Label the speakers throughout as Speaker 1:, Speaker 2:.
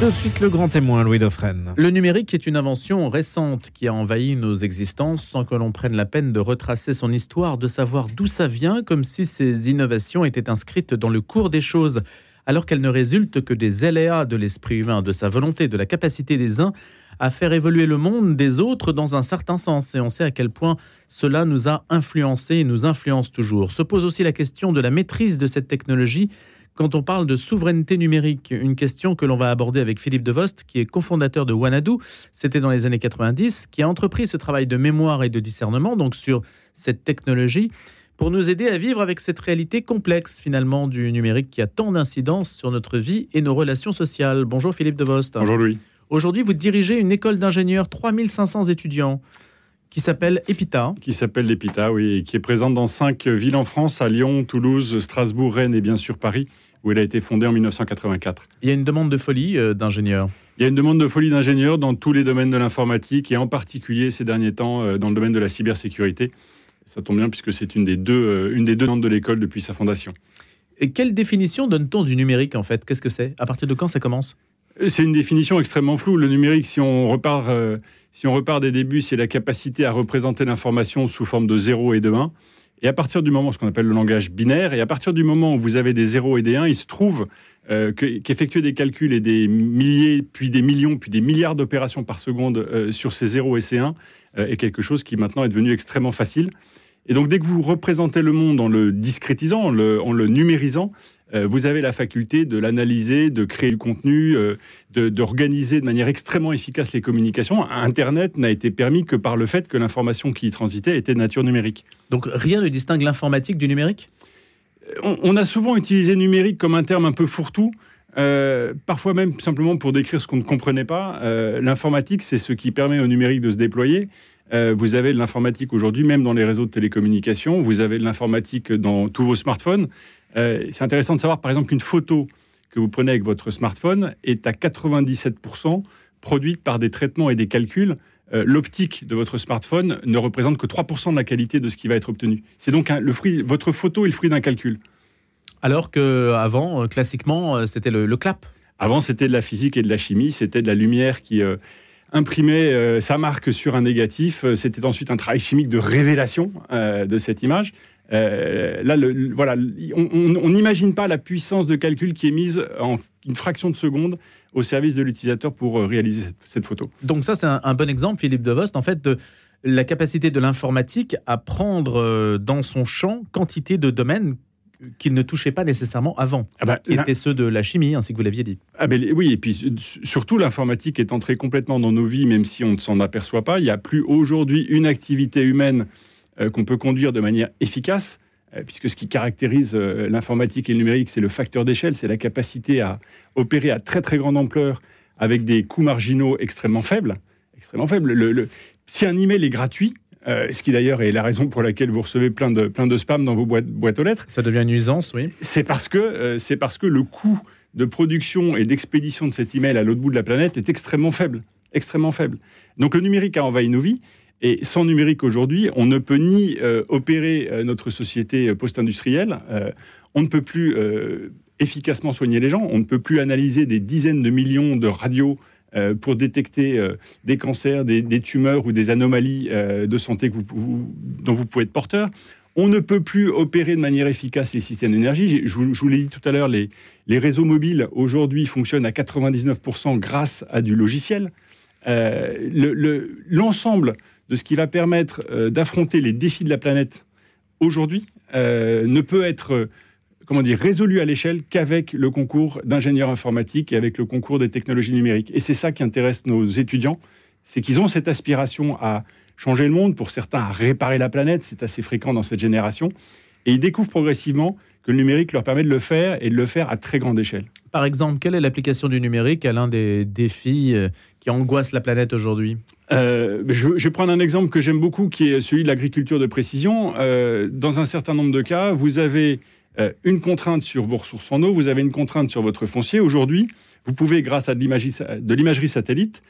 Speaker 1: De suite, le grand témoin, Louis Dauphren. Le numérique est une invention récente qui a envahi nos existences sans que l'on prenne la peine de retracer son histoire, de savoir d'où ça vient, comme si ces innovations étaient inscrites dans le cours des choses, alors qu'elles ne résultent que des aléas de l'esprit humain, de sa volonté, de la capacité des uns à faire évoluer le monde des autres dans un certain sens. Et on sait à quel point cela nous a influencés et nous influence toujours. Se pose aussi la question de la maîtrise de cette technologie quand on parle de souveraineté numérique, une question que l'on va aborder avec Philippe Devost, qui est cofondateur de Wanadu, c'était dans les années 90, qui a entrepris ce travail de mémoire et de discernement, donc sur cette technologie, pour nous aider à vivre avec cette réalité complexe finalement du numérique qui a tant d'incidences sur notre vie et nos relations sociales. Bonjour Philippe Devost.
Speaker 2: Bonjour Louis.
Speaker 1: Aujourd'hui, vous dirigez une école d'ingénieurs, 3500 étudiants qui s'appelle EPITA.
Speaker 2: Qui s'appelle l'EPITA, oui, et qui est présente dans cinq villes en France, à Lyon, Toulouse, Strasbourg, Rennes et bien sûr Paris, où elle a été fondée en 1984.
Speaker 1: Il y a une demande de folie euh, d'ingénieurs.
Speaker 2: Il y a une demande de folie d'ingénieurs dans tous les domaines de l'informatique et en particulier ces derniers temps euh, dans le domaine de la cybersécurité. Ça tombe bien puisque c'est une des deux, euh, une des deux de l'école depuis sa fondation.
Speaker 1: Et quelle définition donne-t-on du numérique en fait? Qu'est-ce que c'est? À partir de quand ça commence?
Speaker 2: C'est une définition extrêmement floue. Le numérique, si on repart, si on repart des débuts, c'est la capacité à représenter l'information sous forme de 0 et de 1. Et à partir du moment, ce qu'on appelle le langage binaire, et à partir du moment où vous avez des 0 et des 1, il se trouve euh, qu'effectuer des calculs et des milliers, puis des millions, puis des milliards d'opérations par seconde euh, sur ces 0 et ces 1 euh, est quelque chose qui maintenant est devenu extrêmement facile. Et donc dès que vous représentez le monde en le discrétisant, en le numérisant, euh, vous avez la faculté de l'analyser, de créer du contenu, euh, d'organiser de, manière extrêmement efficace les communications. Internet n'a été permis que par le fait que l'information qui y transitait était de nature numérique.
Speaker 1: Donc rien ne distingue l'informatique du numérique?
Speaker 2: Euh, on, a souvent utilisé numérique comme un terme un peu fourre-tout. parfois même simplement pour décrire ce qu'on ne comprenait pas. L'informatique, c'est ce qui permet au numérique de se déployer. Vous avez de l'informatique aujourd'hui, même dans les réseaux de télécommunications. Vous avez de l'informatique dans tous vos smartphones. Euh, c'est intéressant de savoir, par exemple, qu'une photo que vous prenez avec votre smartphone est à 97% produite par des traitements et des calculs. Euh, l'optique de votre smartphone ne représente que 3% de la qualité de ce qui va être obtenu. C'est donc le fruit, votre photo est le fruit d'un calcul.
Speaker 1: Alors qu'avant, euh, classiquement, c'était le, clap.
Speaker 2: Avant, c'était de la physique et de la chimie, c'était de la lumière qui imprimait sa marque sur un négatif. C'était ensuite un travail chimique de révélation de cette image. Euh, là, voilà, on n'imagine pas la puissance de calcul qui est mise en une fraction de seconde au service de l'utilisateur pour euh, réaliser cette, photo.
Speaker 1: Donc ça, c'est un, bon exemple, Philippe Devost, en fait, de la capacité de l'informatique à prendre euh, dans son champ quantité de domaines qu'il ne touchait pas nécessairement avant, ah bah, qui étaient ceux de la chimie, ainsi que vous l'aviez dit.
Speaker 2: Ah oui, et puis surtout l'informatique est entrée complètement dans nos vies, même si on ne s'en aperçoit pas. Il n'y a plus aujourd'hui une activité humaine euh, qu'on peut conduire de manière efficace, euh, puisque ce qui caractérise euh, l'informatique et le numérique, c'est le facteur d'échelle, c'est la capacité à opérer à très très grande ampleur avec des coûts marginaux extrêmement faibles. Extrêmement faibles. Le, si un email est gratuit, ce qui d'ailleurs est la raison pour laquelle vous recevez plein de, plein de spam dans vos boîtes, boîtes aux lettres.
Speaker 1: Ça devient une nuisance, oui.
Speaker 2: C'est parce, que c'est parce que le coût de production et d'expédition de cet email à l'autre bout de la planète est extrêmement faible. Extrêmement faible. Donc le numérique a envahi nos vies. Et sans numérique aujourd'hui, on ne peut ni euh, opérer euh, notre société euh, post-industrielle, on ne peut plus efficacement soigner les gens, on ne peut plus analyser des dizaines de millions de radios pour détecter des cancers, des, tumeurs ou des anomalies de santé dont vous pouvez être porteur. On ne peut plus opérer de manière efficace les systèmes d'énergie. Je, vous l'ai dit tout à l'heure, les, réseaux mobiles aujourd'hui fonctionnent à 99% grâce à du logiciel. L'ensemble de ce qui va permettre euh, d'affronter les défis de la planète aujourd'hui euh, ne peut être euh, comment dire, résolu à l'échelle qu'avec le concours d'ingénieurs informatiques et avec le concours des technologies numériques. Et c'est ça qui intéresse nos étudiants, c'est qu'ils ont cette aspiration à changer le monde, pour certains à réparer la planète, c'est assez fréquent dans cette génération, et ils découvrent progressivement que le numérique leur permet de le faire et de le faire à très grande échelle.
Speaker 1: Par exemple, quelle est l'application du numérique à l'un des défis qui angoissent la planète aujourd'hui?
Speaker 2: Euh, je, vais prendre un exemple que j'aime beaucoup, qui est celui de l'agriculture de précision. Euh, dans un certain nombre de cas, vous avez euh, une contrainte sur vos ressources en eau, vous avez une contrainte sur votre foncier. Aujourd'hui, vous pouvez, grâce à de l'imagerie satellite,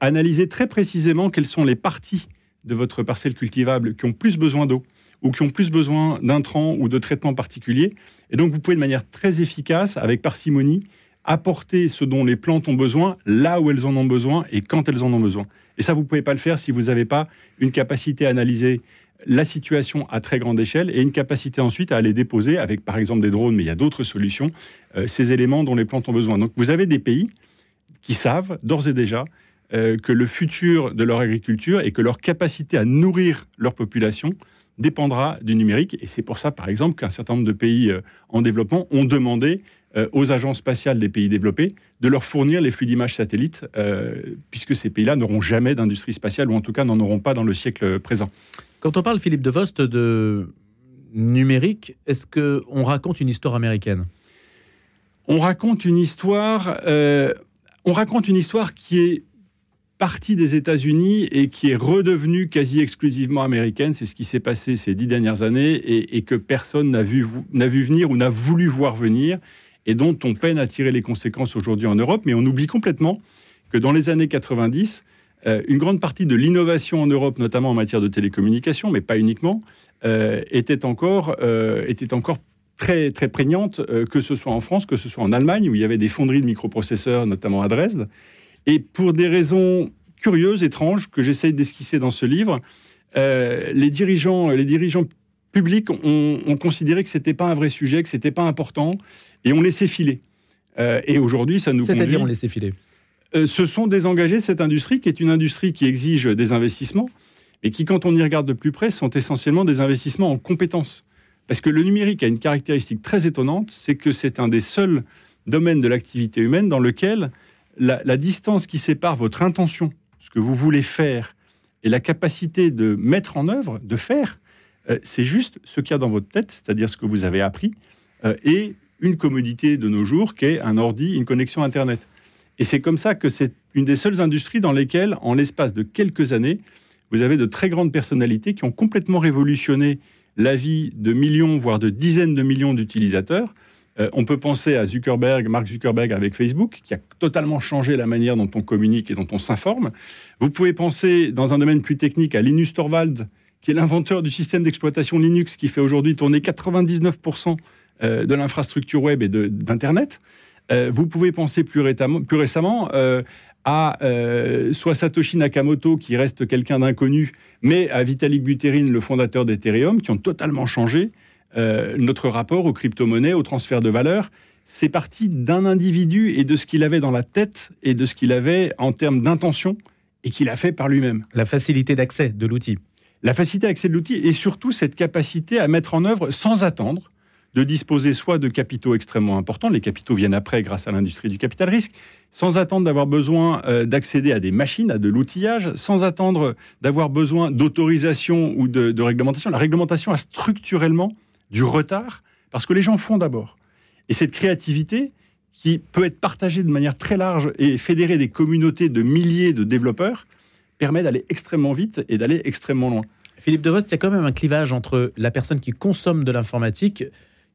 Speaker 2: analyser très précisément quelles sont les parties de votre parcelle cultivable qui ont plus besoin d'eau ou qui ont plus besoin d'intrants ou de traitements particuliers. Et donc, vous pouvez de manière très efficace, avec parcimonie, apporter ce dont les plantes ont besoin là où elles en ont besoin et quand elles en ont besoin. Et ça, vous ne pouvez pas le faire si vous n'avez pas une capacité à analyser la situation à très grande échelle et une capacité ensuite à aller déposer avec par exemple des drones, mais il y a d'autres solutions, euh, ces éléments dont les plantes ont besoin. Donc vous avez des pays qui savent d'ores et déjà euh, que le futur de leur agriculture et que leur capacité à nourrir leur population dépendra du numérique. Et c'est pour ça, par exemple, qu'un certain nombre de pays euh, en développement ont demandé aux agences spatiales des pays développés de leur fournir les flux d'images satellites, puisque ces pays-là n'auront jamais d'industrie spatiale, ou en tout cas n'en auront pas dans le siècle présent.
Speaker 1: Quand on parle, Philippe de Vost, de numérique, est-ce qu'on raconte une histoire américaine?
Speaker 2: On raconte une histoire... on raconte une histoire qui est partie des États-Unis et qui est redevenue quasi exclusivement américaine. C'est ce qui s'est passé ces dix dernières années et, que personne n'a vu, vu venir ou n'a voulu voir venir et dont on peine à tirer les conséquences aujourd'hui en Europe. Mais on oublie complètement que dans les années 90, euh, une grande partie de l'innovation en Europe, notamment en matière de télécommunications, mais pas uniquement, euh, était, encore, euh, était encore très, très prégnante, que ce soit en France, que ce soit en Allemagne, où il y avait des fonderies de microprocesseurs, notamment à Dresde. Et pour des raisons curieuses, étranges, que j'essaye d'esquisser dans ce livre, les, dirigeants, les dirigeants publics ont, considéré que ce n'était pas un vrai sujet, que ce n'était pas important, et on laissait filer. Et aujourd'hui, ça nous
Speaker 1: C'est-à-dire on laissait filer
Speaker 2: euh, Ce sont désengagés de cette industrie, qui est une industrie qui exige des investissements, et qui, quand on y regarde de plus près, sont essentiellement des investissements en compétences. Parce que le numérique a une caractéristique très étonnante, c'est que c'est un des seuls domaines de l'activité humaine dans lequel la, distance qui sépare votre intention, ce que vous voulez faire, et la capacité de mettre en œuvre, de faire, euh, c'est juste ce qu'il y a dans votre tête, c'est-à-dire ce que vous avez appris, euh, et une commodité de nos jours qui est un ordi, une connexion Internet. Et c'est comme ça que c'est une des seules industries dans lesquelles, en l'espace de quelques années, vous avez de très grandes personnalités qui ont complètement révolutionné la vie de millions, voire de dizaines de millions d'utilisateurs. Euh, on peut penser à Zuckerberg, Mark Zuckerberg avec Facebook, qui a totalement changé la manière dont on communique et dont on s'informe. Vous pouvez penser, dans un domaine plus technique, à Linus Torvalds, qui est l'inventeur du système d'exploitation Linux, qui fait aujourd'hui tourner 99% euh, de l'infrastructure web et d'Internet. Euh, vous pouvez penser plus, récemment à soit Satoshi Nakamoto, qui reste quelqu'un d'inconnu, mais à Vitalik Buterin, le fondateur d'Ethereum, qui ont totalement changé euh, notre rapport aux crypto-monnaies, au transfert de valeur, c'est parti d'un individu et de ce qu'il avait dans la tête et de ce qu'il avait en termes d'intention et qu'il a fait par lui-même.
Speaker 1: La facilité d'accès de l'outil.
Speaker 2: La facilité d'accès de l'outil et surtout cette capacité à mettre en œuvre sans attendre de disposer soit de capitaux extrêmement importants, les capitaux viennent après grâce à l'industrie du capital risque, sans attendre d'avoir besoin euh, d'accéder à des machines, à de l'outillage, sans attendre d'avoir besoin d'autorisation ou de réglementation. La réglementation a structurellement du retard, parce que les gens font d'abord. Et cette créativité, qui peut être partagée de manière très large et fédérer des communautés de milliers de développeurs, permet d'aller extrêmement vite et d'aller extrêmement loin.
Speaker 1: Philippe Devost, il y a quand même un clivage entre la personne qui consomme de l'informatique,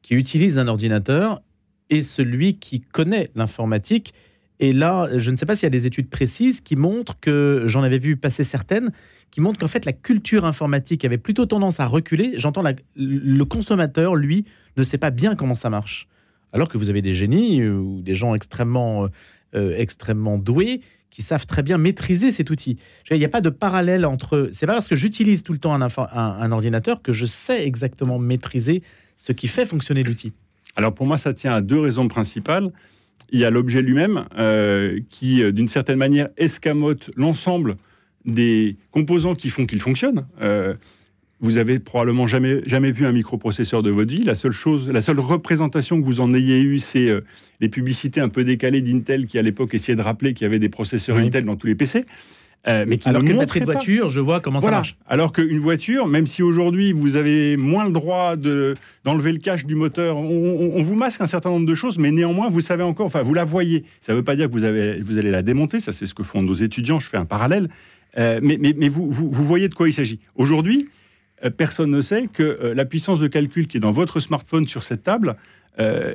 Speaker 1: qui utilise un ordinateur, et celui qui connaît l'informatique. Et là, je ne sais pas s'il y a des études précises qui montrent que, j'en avais vu passer certaines, qui montre qu'en fait la culture informatique avait plutôt tendance à reculer. J'entends le consommateur, lui, ne sait pas bien comment ça marche. Alors que vous avez des génies ou des gens extrêmement, euh, euh, extrêmement doués qui savent très bien maîtriser cet outil. Il n'y a pas de parallèle entre... C'est pas parce que j'utilise tout le temps un, ordinateur que je sais exactement maîtriser ce qui fait fonctionner l'outil.
Speaker 2: Alors pour moi, ça tient à deux raisons principales. Il y a l'objet lui-même qui, d'une certaine manière, escamote l'ensemble des composants qui font qu'il fonctionne. Euh, vous avez probablement jamais, jamais vu un microprocesseur de votre vie. La seule chose, la seule représentation que vous en ayez eue, c'est euh, les publicités un peu décalées d'Intel qui, à l'époque, essayaient de rappeler qu'il y avait des processeurs Intel dans tous les PC.
Speaker 1: Euh, mais qui Alors qu'une batterie de voiture, je vois comment ça marche.
Speaker 2: Alors qu'une voiture, même si aujourd'hui vous avez moins le droit d'enlever le cache du moteur, on, vous masque un certain nombre de choses, mais néanmoins vous savez encore, enfin vous la voyez. Ça ne veut pas dire que vous, avez, vous allez la démonter, ça c'est ce que font nos étudiants, je fais un parallèle. Euh, mais, vous, voyez de quoi il s'agit. Aujourd'hui, personne ne sait que euh, la puissance de calcul qui est dans votre smartphone sur cette table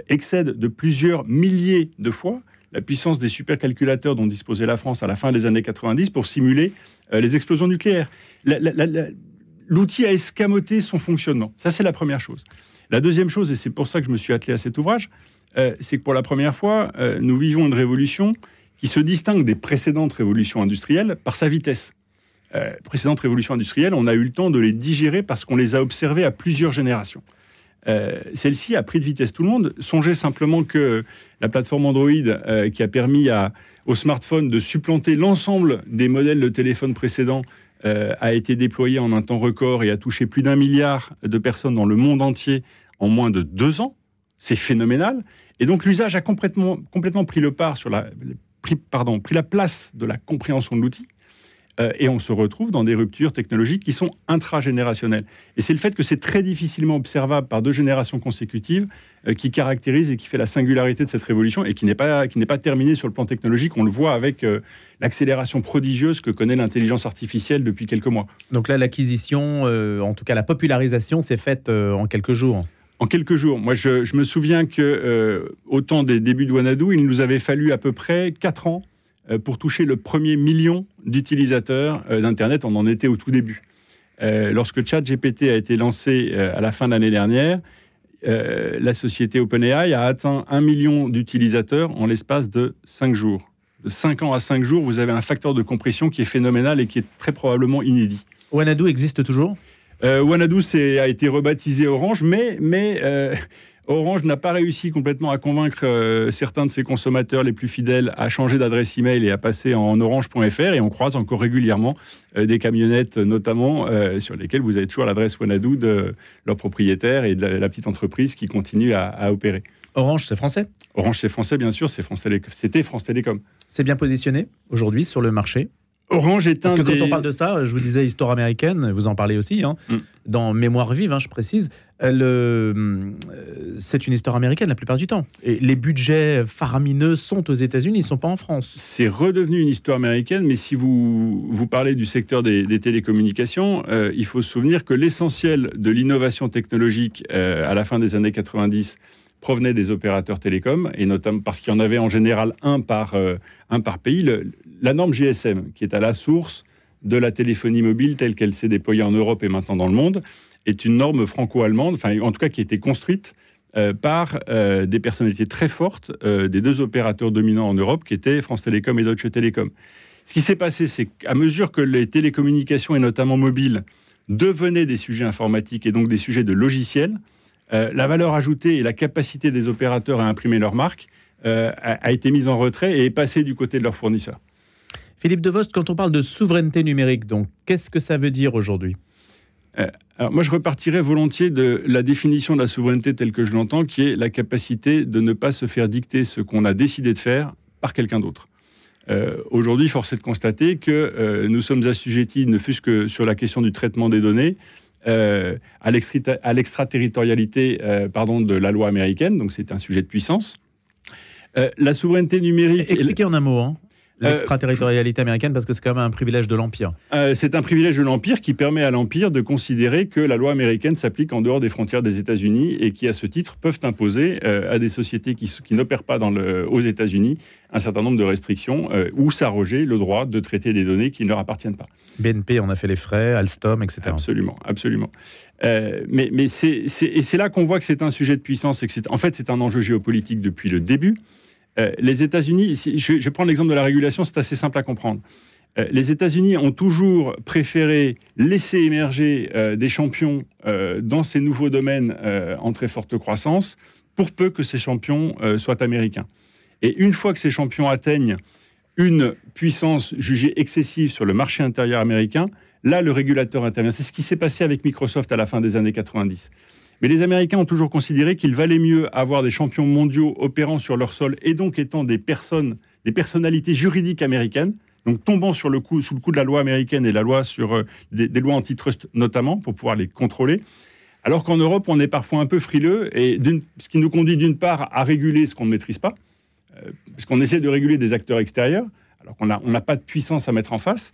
Speaker 2: excède de plusieurs milliers de fois la puissance des supercalculateurs dont disposait la France à la fin des années 90 pour simuler les explosions nucléaires. L'outil a escamoté son fonctionnement. Ça, c'est la première chose. La deuxième chose, et c'est pour ça que je me suis attelé à cet ouvrage, c'est que pour la première fois, nous vivons une révolution qui se distingue des précédentes révolutions industrielles par sa vitesse. Précédentes révolutions industrielles, on a eu le temps de les digérer parce qu'on les a observées à plusieurs générations. Euh, celle-ci a pris de vitesse tout le monde. Songez simplement que la plateforme Android, euh, qui a permis à, au smartphone de supplanter l'ensemble des modèles de téléphone précédents, euh, a été déployée en un temps record et a touché plus d'un milliard de personnes dans le monde entier en moins de deux ans. C'est phénoménal. Et donc l'usage a complètement, complètement pris le part sur la, pardon, pris la place de la compréhension de l'outil. Euh, et on se retrouve dans des ruptures technologiques qui sont intragénérationnelles. Et c'est le fait que c'est très difficilement observable par deux générations consécutives euh, qui caractérise et qui fait la singularité de cette révolution et qui n'est pas, qui n'est pas terminée sur le plan technologique. On le voit avec euh, l'accélération prodigieuse que connaît l'intelligence artificielle depuis quelques mois.
Speaker 1: Donc là, l'acquisition, en tout cas la popularisation, s'est faite en quelques jours
Speaker 2: en quelques jours. Moi, je, me souviens que au temps des débuts de Wanadu, il nous avait fallu à peu près quatre ans pour toucher le premier million d'utilisateurs euh, d'Internet. On en était au tout début. Euh, lorsque ChatGPT a été lancé à la fin de l'année dernière, la société OpenAI a atteint un million d'utilisateurs en l'espace de cinq jours. De 5 ans à 5 jours, vous avez un facteur de compression qui est phénoménal et qui est très probablement inédit.
Speaker 1: Wanadu existe toujours?
Speaker 2: Euh, Wanadu a été rebaptisé Orange, mais, mais Orange n'a pas réussi complètement à convaincre euh, certains de ses consommateurs les plus fidèles à changer d'adresse email et à passer en orange.fr. Et on croise encore régulièrement euh, des camionnettes, notamment, euh, sur lesquelles vous avez toujours l'adresse Wanadu de leur propriétaire et de la, petite entreprise qui continue à, opérer.
Speaker 1: Orange, c'est français?
Speaker 2: Orange, c'est français, bien sûr. C'était France Télécom.
Speaker 1: C'est bien positionné aujourd'hui sur le marché?
Speaker 2: Orange est
Speaker 1: Parce que quand on parle de ça, je vous disais histoire américaine, vous en parlez aussi, hein, mm. dans Mémoire vive, hein, je précise, euh, c'est une histoire américaine la plupart du temps. Et les budgets faramineux sont aux États-Unis, ils ne sont pas en France.
Speaker 2: C'est redevenu une histoire américaine, mais si vous, vous parlez du secteur des, télécommunications, euh, il faut se souvenir que l'essentiel de l'innovation technologique euh, à la fin des années 90 provenait des opérateurs télécoms, et notamment parce qu'il y en avait en général un par, un par pays. la norme GSM, qui est à la source de la téléphonie mobile telle qu'elle s'est déployée en Europe et maintenant dans le monde, est une norme franco-allemande, enfin en tout cas qui a été construite euh, par euh, des personnalités très fortes des deux opérateurs dominants en Europe, qui étaient France Télécom et Deutsche Telekom. Ce qui s'est passé, c'est qu'à mesure que les télécommunications et notamment mobiles devenaient des sujets informatiques et donc des sujets de logiciels, euh, la valeur ajoutée et la capacité des opérateurs à imprimer leur marque euh, a, été mise en retrait et est passée du côté de leurs fournisseurs.
Speaker 1: Philippe Devost, quand on parle de souveraineté numérique, donc qu'est-ce que ça veut dire aujourd'hui?
Speaker 2: Euh, moi, je repartirais volontiers de la définition de la souveraineté telle que je l'entends, qui est la capacité de ne pas se faire dicter ce qu'on a décidé de faire par quelqu'un d'autre. Aujourd'hui, force est de constater que nous sommes assujettis, ne fût-ce que sur la question du traitement des données, euh, à l'extraterritorialité euh, de la loi américaine, donc c'est un sujet de puissance. Euh, la souveraineté numérique.
Speaker 1: Expliquez en un mot. Hein. Euh, l'extraterritorialité américaine parce que c'est quand même un privilège de l'Empire.
Speaker 2: Euh, c'est un privilège de l'Empire qui permet à l'Empire de considérer que la loi américaine s'applique en dehors des frontières des États-Unis et qui, à ce titre, peuvent imposer euh, à des sociétés qui, n'opèrent pas dans le, aux États-Unis un certain nombre de restrictions ou s'arroger le droit de traiter des données qui ne leur appartiennent pas.
Speaker 1: BNP en a fait les frais, Alstom, etc.
Speaker 2: Absolument, absolument. mais mais c'est là qu'on voit que c'est un sujet de puissance et que en fait c'est un enjeu géopolitique depuis le début. Euh, les États-Unis, je, prendre l'exemple de la régulation, c'est assez simple à comprendre. Euh, les États-Unis ont toujours préféré laisser émerger euh, des champions dans ces nouveaux domaines en très forte croissance, pour peu que ces champions soient américains. Et une fois que ces champions atteignent une puissance jugée excessive sur le marché intérieur américain, là, le régulateur intervient. C'est ce qui s'est passé avec Microsoft à la fin des années 90. Mais les Américains ont toujours considéré qu'il valait mieux avoir des champions mondiaux opérant sur leur sol et donc étant des personnes, des personnalités juridiques américaines, donc tombant sous le coup de la loi américaine et la loi sur euh, des, lois antitrust notamment pour pouvoir les contrôler. Alors qu'en Europe, on est parfois un peu frileux et ce qui nous conduit d'une part à réguler ce qu'on ne maîtrise pas, euh, parce qu'on essaie de réguler des acteurs extérieurs, alors qu'on n'a pas de puissance à mettre en face,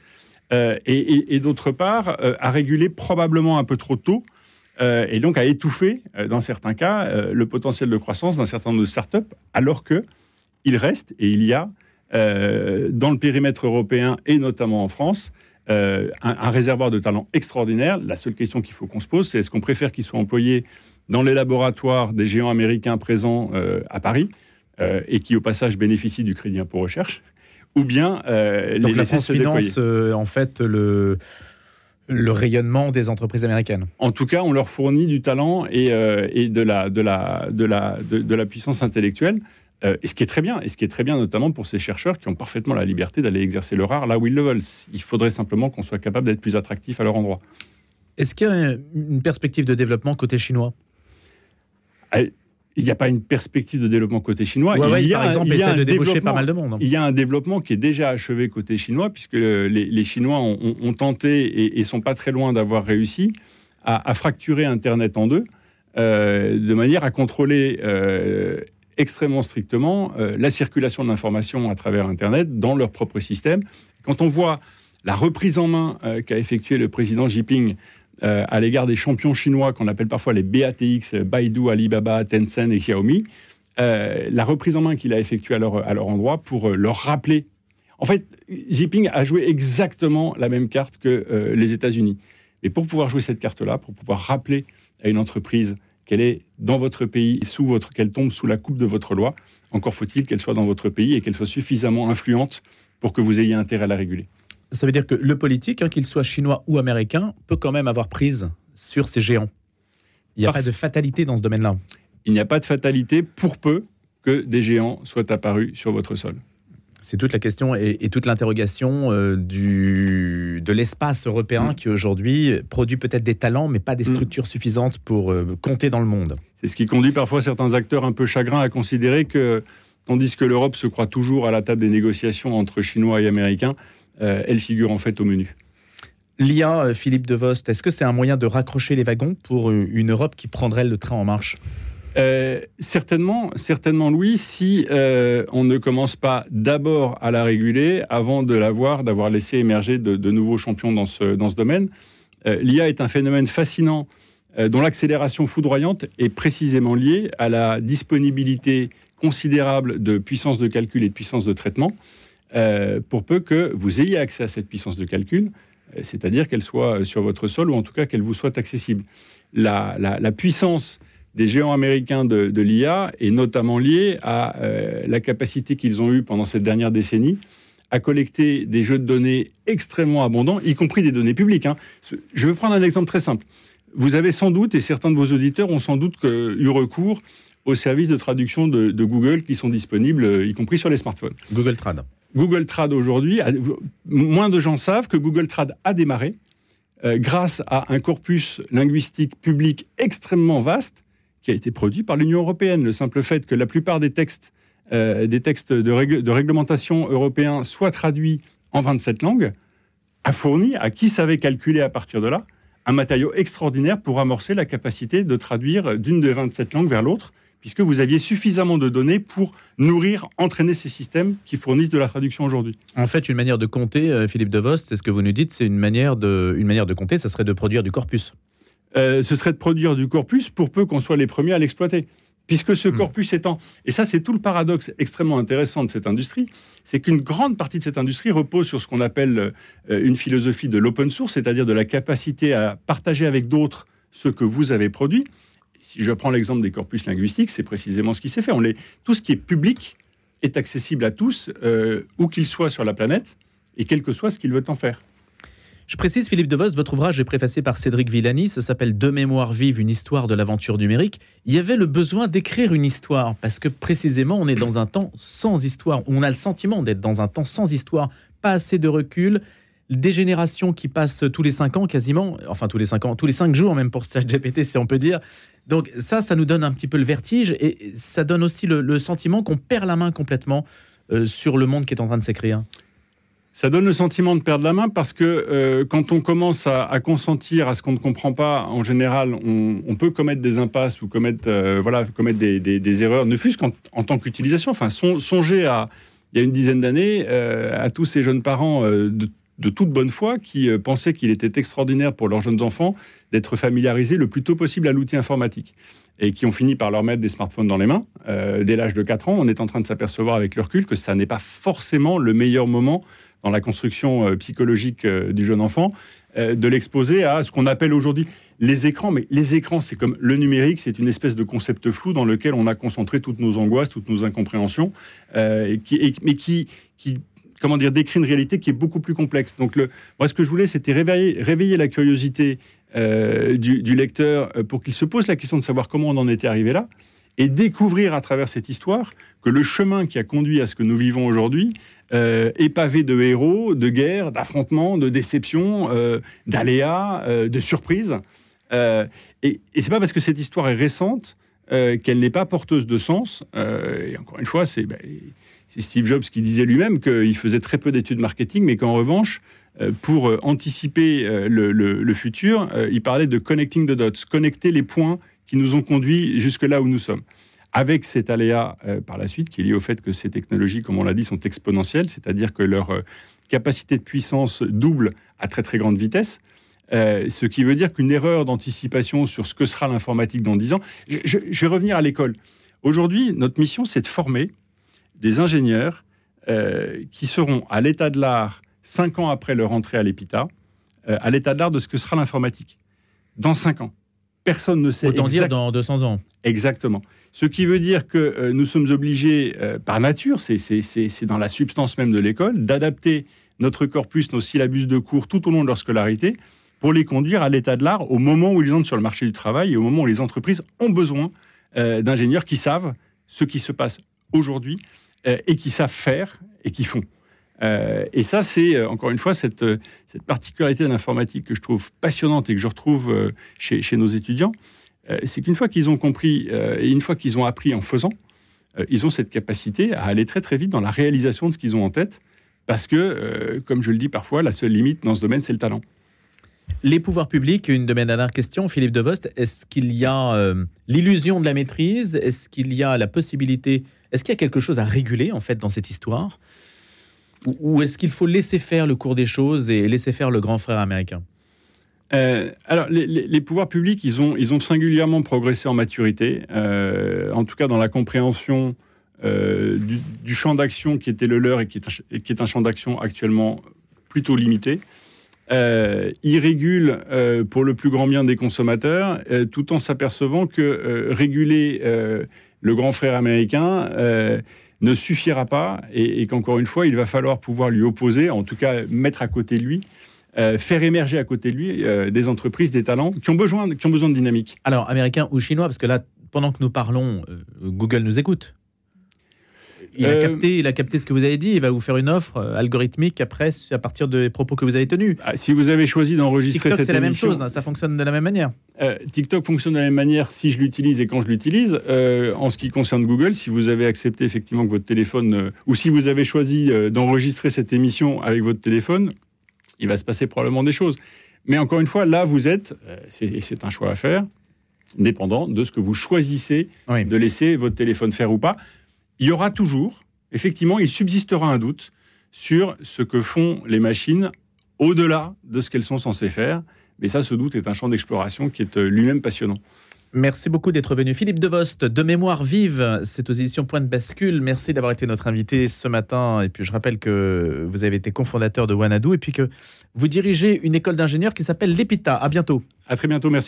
Speaker 2: euh, et, d'autre part à réguler probablement un peu trop tôt euh, et donc à étouffer, euh, dans certains cas, euh, le potentiel de croissance d'un certain nombre de startups, alors que il reste et il y a dans le périmètre européen et notamment en France un, réservoir de talents extraordinaire. La seule question qu'il faut qu'on se pose, c'est est-ce qu'on préfère qu'ils soient employés dans les laboratoires des géants américains présents à Paris et qui, au passage, bénéficient du crédit impôt recherche, ou bien les
Speaker 1: Donc la France finance en fait le le rayonnement des entreprises américaines.
Speaker 2: En tout cas, on leur fournit du talent et, et de, la, de, la, de, la, de, la puissance intellectuelle. et ce qui est très bien, et ce qui est très bien notamment pour ces chercheurs qui ont parfaitement la liberté d'aller exercer leur art là où ils le veulent. Il faudrait simplement qu'on soit capable d'être plus attractif à leur endroit.
Speaker 1: Est-ce qu'il y a une perspective de développement côté chinois?
Speaker 2: Il n'y a pas une perspective de développement côté chinois.
Speaker 1: il y a, par exemple, il y a de débaucher pas mal de monde.
Speaker 2: Il y a un développement qui est déjà achevé côté chinois, puisque les, Chinois ont, tenté et, sont pas très loin d'avoir réussi à, fracturer Internet en deux, euh, de manière à contrôler euh, extrêmement strictement euh, la circulation de l'information à travers Internet dans leur propre système. Quand on voit la reprise en main qu'a effectué le président Xi Jinping euh, à l'égard des champions chinois qu'on appelle parfois les BATX, Baidu, Alibaba, Tencent et Xiaomi, euh, la reprise en main qu'il a effectuée à leur, endroit pour euh, leur rappeler. En fait, Jinping a joué exactement la même carte que les États-Unis. Et pour pouvoir jouer cette carte-là, pour pouvoir rappeler à une entreprise qu'elle est dans votre pays, sous votre, qu'elle tombe sous la coupe de votre loi, encore faut-il qu'elle soit dans votre pays et qu'elle soit suffisamment influente pour que vous ayez intérêt à la réguler
Speaker 1: ça veut dire que le politique, hein, qu'il soit chinois ou américain, peut quand même avoir prise sur ces géants. Il n'y a pas de fatalité dans ce domaine-là.
Speaker 2: Il n'y a pas de fatalité pour peu que des géants soient apparus sur votre sol.
Speaker 1: C'est toute la question et, toute l'interrogation euh, de l'espace européen mm. qui aujourd'hui produit peut-être des talents, mais pas des mm. structures suffisantes pour euh, compter dans le monde.
Speaker 2: C'est ce qui conduit parfois certains acteurs un peu chagrins à considérer que, tandis que l'Europe se croit toujours à la table des négociations entre Chinois et Américains, elle figure en fait au menu.
Speaker 1: L'IA, euh, Philippe Devost, est-ce que c'est un moyen de raccrocher les wagons pour euh, une Europe qui prendrait le train en marche?
Speaker 2: Certainement, certainement, Louis, si on ne commence pas d'abord à la réguler avant de l'avoir, d'avoir laissé émerger de, nouveaux champions dans ce, dans ce domaine. L'IA est un phénomène fascinant dont l'accélération foudroyante est précisément liée à la disponibilité considérable de puissance de calcul et de puissance de traitement. Euh, pour peu que vous ayez accès à cette puissance de calcul, euh, c'est-à-dire qu'elle soit sur votre sol ou en tout cas qu'elle vous soit accessible. La, puissance des géants américains de, l'IA est notamment liée à euh, la capacité qu'ils ont eue pendant cette dernière décennie à collecter des jeux de données extrêmement abondants, y compris des données publiques. Hein. Je vais prendre un exemple très simple. Vous avez sans doute, et certains de vos auditeurs ont sans doute eu recours aux services de traduction de Google qui sont disponibles, y compris sur les smartphones.
Speaker 1: Google Trad.
Speaker 2: Google Trad aujourd'hui, moins de gens savent que Google Trad a démarré euh, grâce à un corpus linguistique public extrêmement vaste qui a été produit par l'Union européenne. Le simple fait que la plupart des textes, euh, des textes de, de, réglementation européens soient traduits en 27 langues a fourni à qui savait calculer à partir de là un matériau extraordinaire pour amorcer la capacité de traduire d'une des 27 langues vers l'autre puisque vous aviez suffisamment de données pour nourrir, entraîner ces systèmes qui fournissent de la traduction aujourd'hui.
Speaker 1: En fait, une manière de compter, euh, Philippe Devos, c'est ce que vous nous dites, c'est une manière de, une manière de compter, ça serait de produire du corpus.
Speaker 2: Euh, ce serait de produire du corpus pour peu qu'on soit les premiers à l'exploiter. Puisque ce hmm. corpus étant, et ça c'est tout le paradoxe extrêmement intéressant de cette industrie, c'est qu'une grande partie de cette industrie repose sur ce qu'on appelle euh, une philosophie de l'open source, c'est-à-dire de la capacité à partager avec d'autres ce que vous avez produit si je prends l'exemple des corpus linguistiques, c'est précisément ce qui s'est fait. Tout ce qui est public est accessible à tous, euh, où qu'ils soient sur la planète, et quel que soit ce qu'ils veulent en faire.
Speaker 1: Je précise, Philippe Devos, votre ouvrage est préfacé par Cédric Villani, ça s'appelle De mémoire vive, une histoire de l'aventure numérique. Il y avait le besoin d'écrire une histoire, parce que précisément, on est dans un temps sans histoire. On a le sentiment d'être dans un temps sans histoire, pas assez de recul, des générations qui passent tous les cinq ans quasiment, enfin tous les cinq ans, tous les cinq jours même pour ChatGPT si on peut dire. Donc ça, ça nous donne un petit peu le vertige et ça donne aussi le, sentiment qu'on perd la main complètement euh, sur le monde qui est en train de s'écrire.
Speaker 2: Ça donne le sentiment de perdre la main parce que euh, quand on commence à, consentir à ce qu'on ne comprend pas, en général, on, peut commettre des impasses ou commettre, euh, voilà, commettre des, erreurs, ne fût-ce qu'en tant qu'utilisation. Enfin, songez à, il y a une dizaine d'années, à tous ces jeunes parents de de toute bonne foi qui euh, pensaient qu'il était extraordinaire pour leurs jeunes enfants d'être familiarisés le plus tôt possible à l'outil informatique et qui ont fini par leur mettre des smartphones dans les mains. Euh, dès l'âge de 4 ans, on est en train de s'apercevoir avec le recul que ça n'est pas forcément le meilleur moment dans la construction euh, psychologique du jeune enfant de l'exposer à ce qu'on appelle aujourd'hui les écrans, mais les écrans, c'est comme le numérique, c'est une espèce de concept flou dans lequel on a concentré toutes nos angoisses, toutes nos incompréhensions, mais qui comment dire, décrit une réalité qui est beaucoup plus complexe. Donc, moi, ce que je voulais, c'était réveiller, la curiosité euh, du, lecteur euh, pour qu'il se pose la question de savoir comment on en était arrivé là et découvrir à travers cette histoire que le chemin qui a conduit à ce que nous vivons aujourd'hui euh, est pavé de héros, de guerres, d'affrontements, de déceptions, d'aléas, de surprises. et, et c'est pas parce que cette histoire est récente qu'elle n'est pas porteuse de sens. et encore une fois, ben, c'est Steve Jobs qui disait lui-même qu'il faisait très peu d'études marketing, mais qu'en revanche, pour anticiper le, le, futur, il parlait de connecting the dots, connecter les points qui nous ont conduits jusque là où nous sommes. Avec cet aléa euh, par la suite qui est lié au fait que ces technologies, comme on l'a dit, sont exponentielles, c'est-à-dire que leur euh, capacité de puissance double à très très grande vitesse. Euh, ce qui veut dire qu'une erreur d'anticipation sur ce que sera l'informatique dans 10 ans. Je, vais revenir à l'école. Aujourd'hui, notre mission, c'est de former des ingénieurs qui seront à l'état de l'art, 5 ans après leur entrée à l'EPITA, à l'état de l'art de ce que sera l'informatique. Dans 5 ans personne ne sait.
Speaker 1: Autant dire dans 200 ans.
Speaker 2: Exactement. Ce qui veut dire que euh, nous sommes obligés, euh, par nature, c'est dans la substance même de l'école, d'adapter notre corpus, nos syllabus de cours tout au long de leur scolarité pour les conduire à l'état de l'art au moment où ils entrent sur le marché du travail et au moment où les entreprises ont besoin euh, d'ingénieurs qui savent ce qui se passe aujourd'hui et qui savent faire et qui font. Euh, et ça, c'est euh, encore une fois cette, euh, particularité de l'informatique que je trouve passionnante et que je retrouve chez, chez nos étudiants. c'est qu'une fois qu'ils ont compris et une fois qu'ils ont appris en faisant, ils ont cette capacité à aller très très vite dans la réalisation de ce qu'ils ont en tête. Parce que, comme je le dis parfois, la seule limite dans ce domaine, c'est le talent.
Speaker 1: Les pouvoirs publics, une de mes dernières questions, Philippe Devost, est-ce qu'il y a l'illusion de la maîtrise? Est-ce qu'il y a la possibilité Est-ce qu'il y a quelque chose à réguler en fait dans cette histoire? Ou est-ce qu'il faut laisser faire le cours des choses et laisser faire le grand frère américain?
Speaker 2: Euh, alors, les, pouvoirs publics, ils ont, singulièrement progressé en maturité, euh, en tout cas dans la compréhension euh, du, champ d'action qui était le leur et qui est un, qui est un champ d'action actuellement plutôt limité. ils régulent pour le plus grand bien des consommateurs, tout en s'apercevant que réguler le grand frère américain ne suffira pas et, qu'encore une fois, il va falloir pouvoir lui opposer, en tout cas mettre à côté de lui, euh, faire émerger à côté de lui euh, des entreprises, des talents qui ont, besoin, qui ont besoin de dynamique.
Speaker 1: Alors, américain ou chinois, parce que là, pendant que nous parlons, euh, Google nous écoute. Il a, capté, il a capté ce que vous avez dit, il va vous faire une offre algorithmique après, à partir des propos que vous avez tenus.
Speaker 2: Ah, si vous avez choisi d'enregistrer cette
Speaker 1: c'est la même chose, hein, ça fonctionne de la même manière.
Speaker 2: Euh, TikTok fonctionne de la même manière si je l'utilise et quand je l'utilise. Euh, en ce qui concerne Google, si vous avez accepté effectivement que votre téléphone, euh, ou si vous avez choisi d'enregistrer cette émission avec votre téléphone, il va se passer probablement des choses. Mais encore une fois, là, vous êtes, et c'est un choix à faire, dépendant de ce que vous choisissez de laisser votre téléphone faire ou pas. Il y aura toujours, effectivement, il subsistera un doute sur ce que font les machines au-delà de ce qu'elles sont censées faire. Mais ça, ce doute est un champ d'exploration qui est euh, lui-même passionnant.
Speaker 1: Merci beaucoup d'être venu. Philippe Devost, de Mémoire Vive, c'est aux éditions Point de Bascule. Merci d'avoir été notre invité ce matin. Et puis je rappelle que vous avez été cofondateur de Wanadoo et puis que vous dirigez une école d'ingénieurs qui s'appelle l'EPITA. À bientôt.
Speaker 2: À très bientôt, merci.